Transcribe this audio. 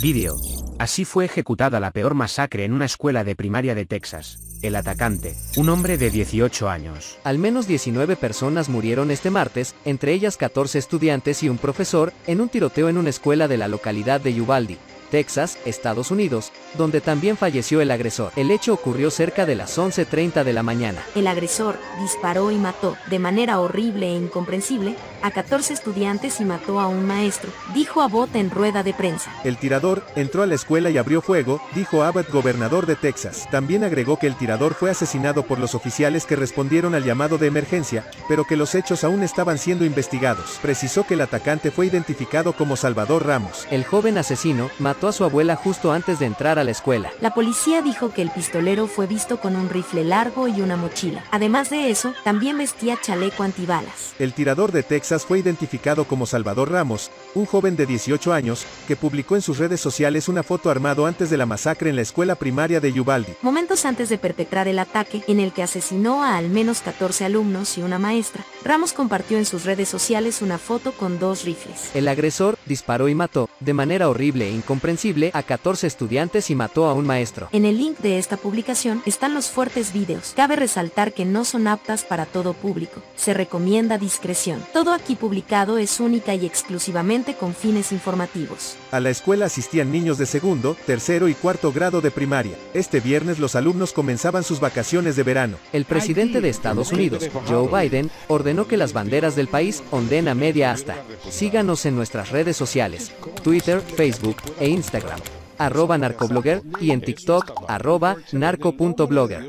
Vídeo. Así fue ejecutada la peor masacre en una escuela de primaria de Texas. El atacante, un hombre de 18 años. Al menos 19 personas murieron este martes, entre ellas 14 estudiantes y un profesor, en un tiroteo en una escuela de la localidad de Uvalde, Texas, Estados Unidos, donde también falleció el agresor. El hecho ocurrió cerca de las 11.30 de la mañana. El agresor disparó y mató, de manera horrible e incomprensible, a 14 estudiantes y mató a un maestro, dijo Abbott en rueda de prensa. El tirador entró a la escuela y abrió fuego, dijo Abbott, gobernador de Texas. También agregó que el tirador fue asesinado por los oficiales que respondieron al llamado de emergencia, pero que los hechos aún estaban siendo investigados. Precisó que el atacante fue identificado como Salvador Ramos. El joven asesino mató a su abuela justo antes de entrar a la escuela. La policía dijo que el pistolero fue visto con un rifle largo y una mochila. Además de eso, también vestía chaleco antibalas. El tirador de Texas fue identificado como Salvador Ramos, un joven de 18 años, que publicó en sus redes sociales una foto armado antes de la masacre en la escuela primaria de Uvalde. Momentos antes de perpetrar el ataque, en el que asesinó a al menos 14 alumnos y una maestra, Ramos compartió en sus redes sociales una foto con dos rifles. El agresor disparó y mató, de manera horrible e incomprensible, a 14 estudiantes y mató a un maestro. En el link de esta publicación están los fuertes videos. Cabe resaltar que no son aptas para todo público. Se recomienda discreción. Todo aquí publicado es única y exclusivamente con fines informativos. A la escuela asistían niños de segundo, tercero y cuarto grado de primaria. Este viernes los alumnos comenzaban sus vacaciones de verano. El presidente de Estados Unidos, Joe Biden, ordenó que las banderas del país onden a media asta. Síganos en nuestras redes sociales, Twitter, Facebook e Instagram arroba narcoblogger y en TikTok arroba narco.blogger.